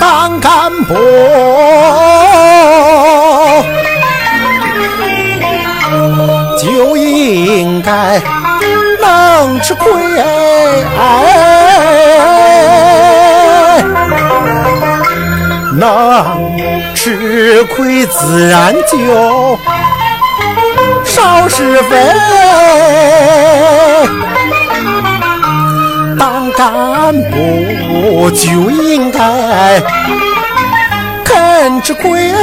当干部就应该能吃亏能吃亏自然就少是非干部就应该肯吃亏，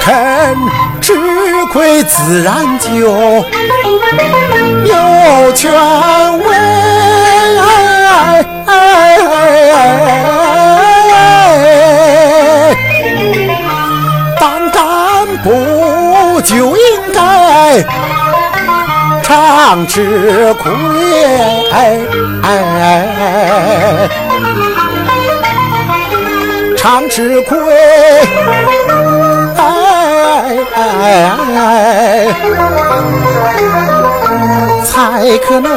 肯吃亏，自然就有权威。当干部就应该常吃亏，常吃亏，哎才可能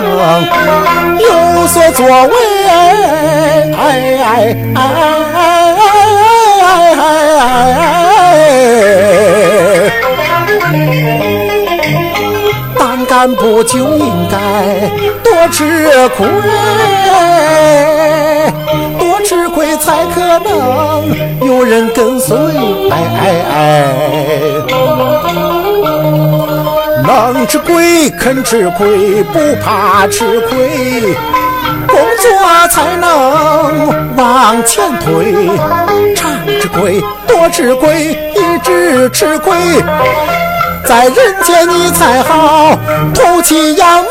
有所作为。哎。哎干部就应该多吃亏，多吃亏才可能有人跟随。哎哎哎能吃亏，肯吃亏，不怕吃亏。工作才能往前推，常吃亏，多吃亏，一直吃亏，在人间你才好吐气扬眉。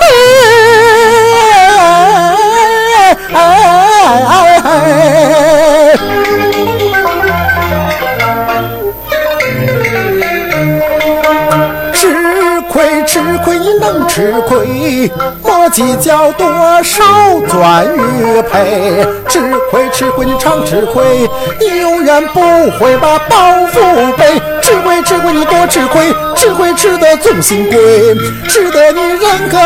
吃亏，吃亏，你能吃亏。莫计较多少赚与赔，吃亏吃亏你常吃亏，你永远不会把包袱背。吃亏吃亏你多吃亏，只会吃得众心归，吃得你人格